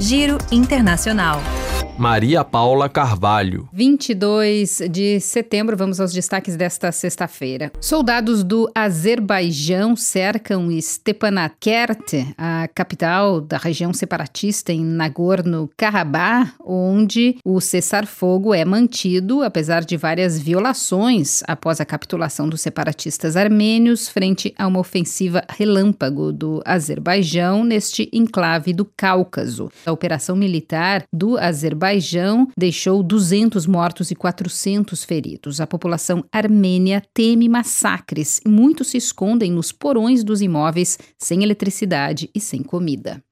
Giro Internacional. Maria Paula Carvalho. 22 de setembro, vamos aos destaques desta sexta-feira. Soldados do Azerbaijão cercam Stepanakert, a capital da região separatista em Nagorno-Karabakh, onde o cessar-fogo é mantido, apesar de várias violações após a capitulação dos separatistas armênios frente a uma ofensiva relâmpago do Azerbaijão neste enclave do Cáucaso. A operação militar do Azerbaijão Azerbaijão deixou 200 mortos e 400 feridos. A população armênia teme massacres e muitos se escondem nos porões dos imóveis sem eletricidade e sem comida.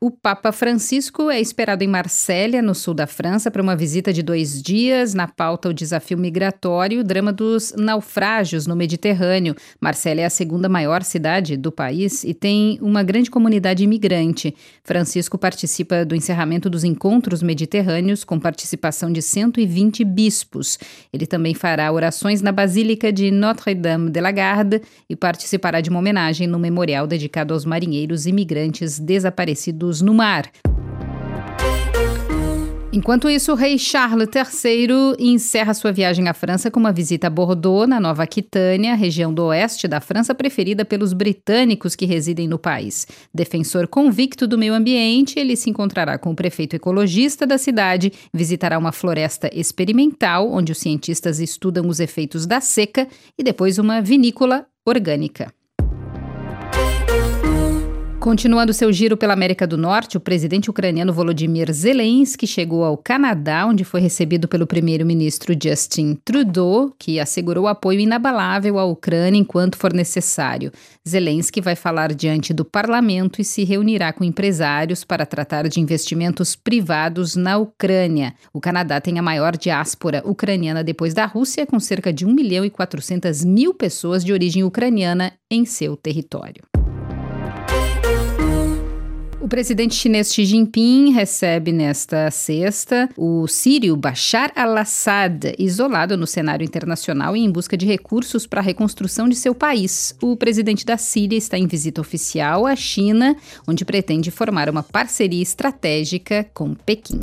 O Papa Francisco é esperado em Marsella, no sul da França, para uma visita de dois dias. Na pauta, o desafio migratório e o drama dos naufrágios no Mediterrâneo. Marsella é a segunda maior cidade do país e tem uma grande comunidade imigrante. Francisco participa do encerramento dos encontros mediterrâneos, com participação de 120 bispos. Ele também fará orações na Basílica de Notre-Dame de la Garde e participará de uma homenagem no memorial dedicado aos marinheiros imigrantes desaparecidos no mar. Enquanto isso, o rei Charles III encerra sua viagem à França com uma visita a Bordeaux, na Nova Aquitânia, região do oeste da França preferida pelos britânicos que residem no país. Defensor convicto do meio ambiente, ele se encontrará com o prefeito ecologista da cidade, visitará uma floresta experimental, onde os cientistas estudam os efeitos da seca, e depois uma vinícola orgânica. Continuando seu giro pela América do Norte, o presidente ucraniano Volodymyr Zelensky chegou ao Canadá, onde foi recebido pelo primeiro-ministro Justin Trudeau, que assegurou apoio inabalável à Ucrânia enquanto for necessário. Zelensky vai falar diante do parlamento e se reunirá com empresários para tratar de investimentos privados na Ucrânia. O Canadá tem a maior diáspora ucraniana depois da Rússia, com cerca de 1 milhão e 400 mil pessoas de origem ucraniana em seu território. O presidente chinês Xi Jinping recebe nesta sexta o sírio Bashar al-Assad, isolado no cenário internacional e em busca de recursos para a reconstrução de seu país. O presidente da Síria está em visita oficial à China, onde pretende formar uma parceria estratégica com Pequim.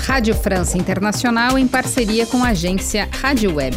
Rádio França Internacional em parceria com a agência Rádio Web.